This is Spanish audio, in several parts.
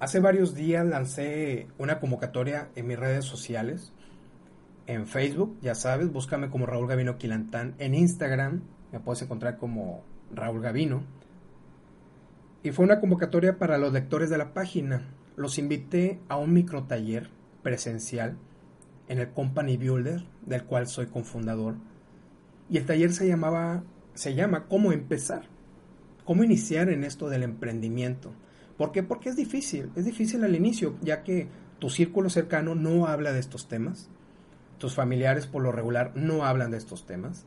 Hace varios días lancé una convocatoria en mis redes sociales. En Facebook, ya sabes, búscame como Raúl Gavino Quilantán. En Instagram me puedes encontrar como Raúl Gavino. Y fue una convocatoria para los lectores de la página. Los invité a un micro taller presencial en el Company Builder, del cual soy cofundador. Y el taller se llamaba, se llama ¿Cómo empezar? ¿Cómo iniciar en esto del emprendimiento? ¿Por qué? Porque es difícil, es difícil al inicio, ya que tu círculo cercano no habla de estos temas, tus familiares por lo regular no hablan de estos temas,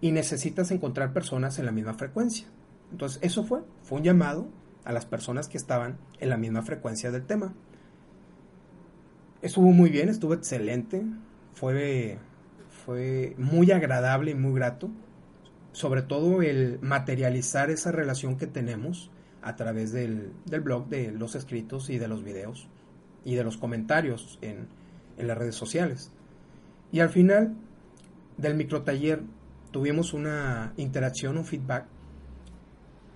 y necesitas encontrar personas en la misma frecuencia. Entonces, eso fue, fue un llamado a las personas que estaban en la misma frecuencia del tema. Estuvo muy bien, estuvo excelente, fue, fue muy agradable y muy grato, sobre todo el materializar esa relación que tenemos a través del, blog, de los escritos y de los videos y de los comentarios en, en las redes sociales. Y al final del microtaller tuvimos una interacción, un feedback.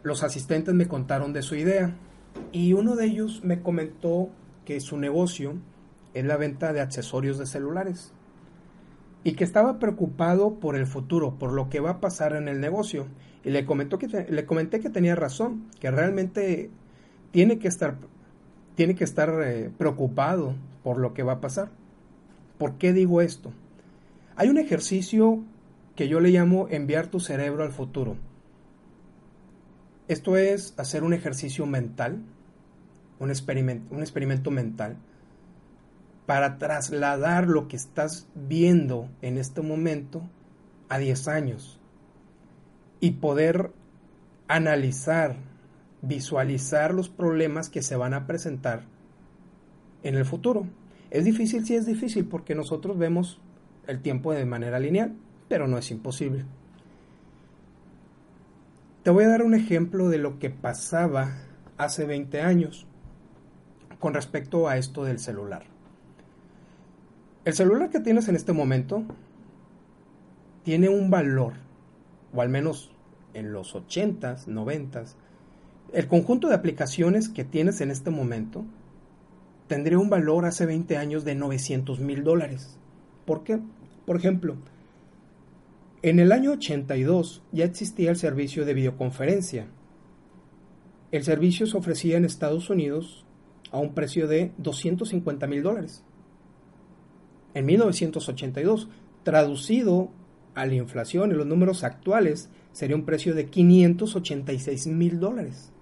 Los asistentes me contaron de su idea y uno de ellos me comentó que su negocio es la venta de accesorios de celulares y que estaba preocupado por el futuro, por lo que va a pasar en el negocio. Y le, comentó que, le comenté que tenía razón, que realmente tiene que estar, tiene que estar eh, preocupado por lo que va a pasar. ¿Por qué digo esto? Hay un ejercicio que yo le llamo enviar tu cerebro al futuro. Esto es hacer un ejercicio mental, un un experimento mental, para trasladar lo que estás viendo en este momento a 10 años y poder analizar, visualizar los problemas que se van a presentar en el futuro. Es difícil, sí es difícil, porque nosotros vemos el tiempo de manera lineal, pero no es imposible. Te voy a dar un ejemplo de lo que pasaba hace 20 años con respecto a esto del celular. El celular que tienes en este momento tiene un valor, o al menos en los 80s, 90s, el conjunto de aplicaciones que tienes en este momento tendría un valor hace 20 años de 900 mil dólares. ¿Por qué? Por ejemplo, en el año 82 ya existía el servicio de videoconferencia. El servicio se ofrecía en Estados Unidos a un precio de 250 mil dólares en 1982. Traducido a la inflación en los números actuales, sería un precio de 586 mil dólares.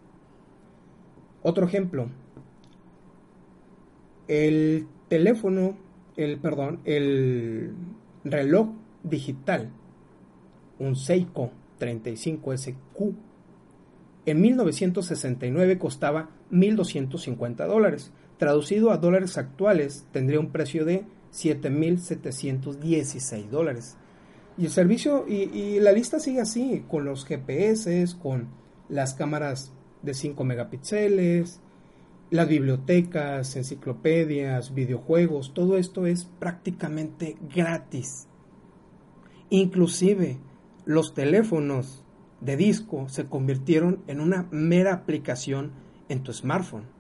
Otro ejemplo, el teléfono, el, perdón, el reloj digital, un Seiko 35SQ, en 1969 costaba 1.250 dólares. Traducido a dólares actuales, tendría un precio de 7.716 dólares. Y el servicio, y, la lista sigue así, con los GPS, con las cámaras de 5 megapíxeles, las bibliotecas, enciclopedias, videojuegos, todo esto es prácticamente gratis. Inclusive los teléfonos de disco se convirtieron en una mera aplicación en tu smartphone.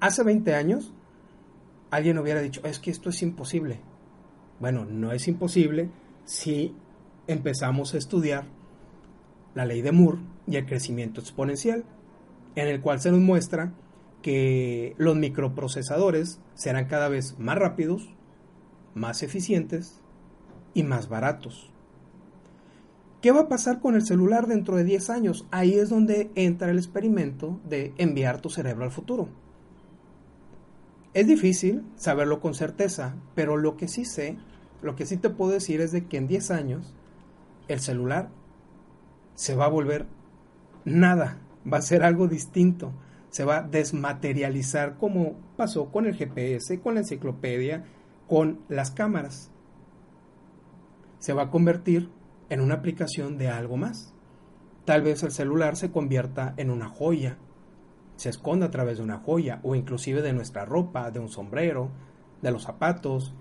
Hace 20 años, alguien hubiera dicho, es que esto es imposible. Bueno, no es imposible si empezamos a estudiar la ley de Moore y el crecimiento exponencial, en el cual se nos muestra que los microprocesadores serán cada vez más rápidos, más eficientes y más baratos. ¿Qué va a pasar con el celular dentro de 10 años? Ahí es donde entra el experimento de enviar tu cerebro al futuro. Es difícil saberlo con certeza, pero lo que sí sé, lo que sí te puedo decir es de que en 10 años el celular se va a volver nada, va a ser algo distinto, se va a desmaterializar como pasó con el GPS, con la enciclopedia, con las cámaras. Se va a convertir en una aplicación de algo más. Tal vez el celular se convierta en una joya, se esconde a través de una joya o inclusive de nuestra ropa, de un sombrero, de los zapatos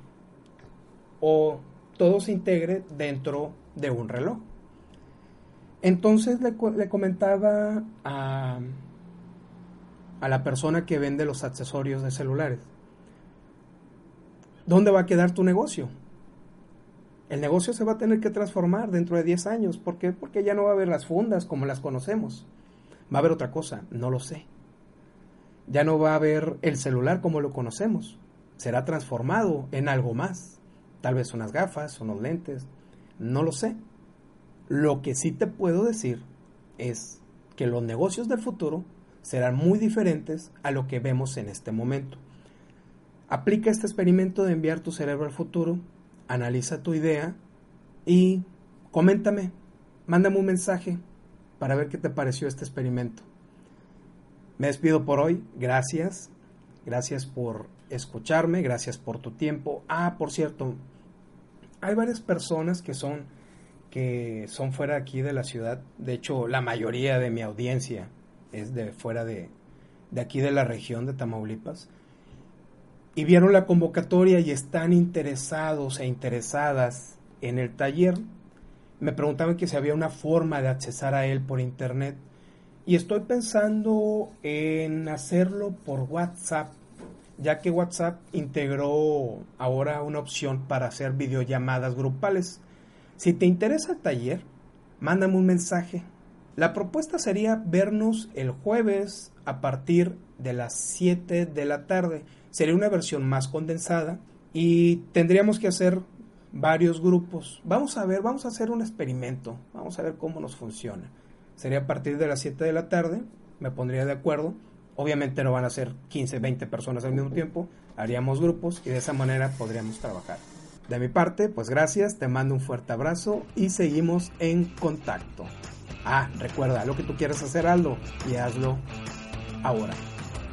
o todo se integre dentro de un reloj. Entonces le, comentaba a, a la persona que vende los accesorios de celulares, ¿dónde va a quedar tu negocio? El negocio se va a tener que transformar dentro de 10 años. ¿Por qué? Porque ya no va a haber las fundas como las conocemos. Va a haber otra cosa, no lo sé. Ya no va a haber el celular como lo conocemos. Será transformado en algo más. Tal vez unas gafas, unos lentes, no lo sé. Lo que sí te puedo decir es que los negocios del futuro serán muy diferentes a lo que vemos en este momento. Aplica este experimento de enviar tu cerebro al futuro analiza tu idea y coméntame, mándame un mensaje para ver qué te pareció este experimento. Me despido por hoy, gracias, gracias por escucharme, gracias por tu tiempo. Ah, por cierto, hay varias personas que son que son fuera aquí de la ciudad. De hecho, la mayoría de mi audiencia es de fuera de, de aquí de la región de Tamaulipas y vieron la convocatoria y están interesados e interesadas en el taller, me preguntaban que si había una forma de accesar a él por internet. Y estoy pensando en hacerlo por WhatsApp, ya que WhatsApp integró ahora una opción para hacer videollamadas grupales. Si te interesa el taller, mándame un mensaje. La propuesta sería vernos el jueves a partir de las 7 de la tarde sería una versión más condensada y tendríamos que hacer varios grupos. Vamos a ver, vamos a hacer un experimento, vamos a ver cómo nos funciona. Sería a partir de las 7 de la tarde, me pondría de acuerdo. Obviamente no van a ser 15, 20 personas al mismo tiempo, haríamos grupos y de esa manera podríamos trabajar. De mi parte, pues gracias, te mando un fuerte abrazo y seguimos en contacto. Ah, recuerda, lo que tú quieras hacer, Aldo, y hazlo ahora.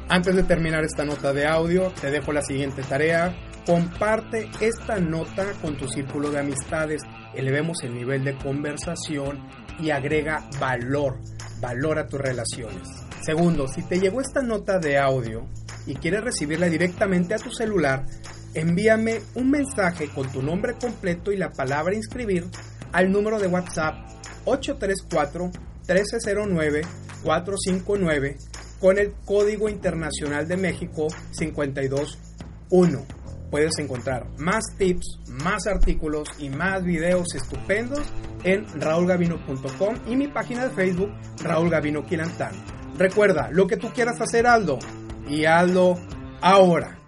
Antes de terminar esta nota de audio, te dejo la siguiente tarea. Comparte esta nota con tu círculo de amistades, elevemos el nivel de conversación y agrega valor, valor a tus relaciones. Segundo, si te llegó esta nota de audio y quieres recibirla directamente a tu celular, envíame un mensaje con tu nombre completo y la palabra inscribir al número de WhatsApp 834 1309 459 con el Código Internacional de México 521. Puedes encontrar más tips, más artículos y más videos estupendos en raulgavino.com y mi página de Facebook Raúl Gavino Quilantán. Recuerda, lo que tú quieras hacer, Aldo, y Aldo ahora.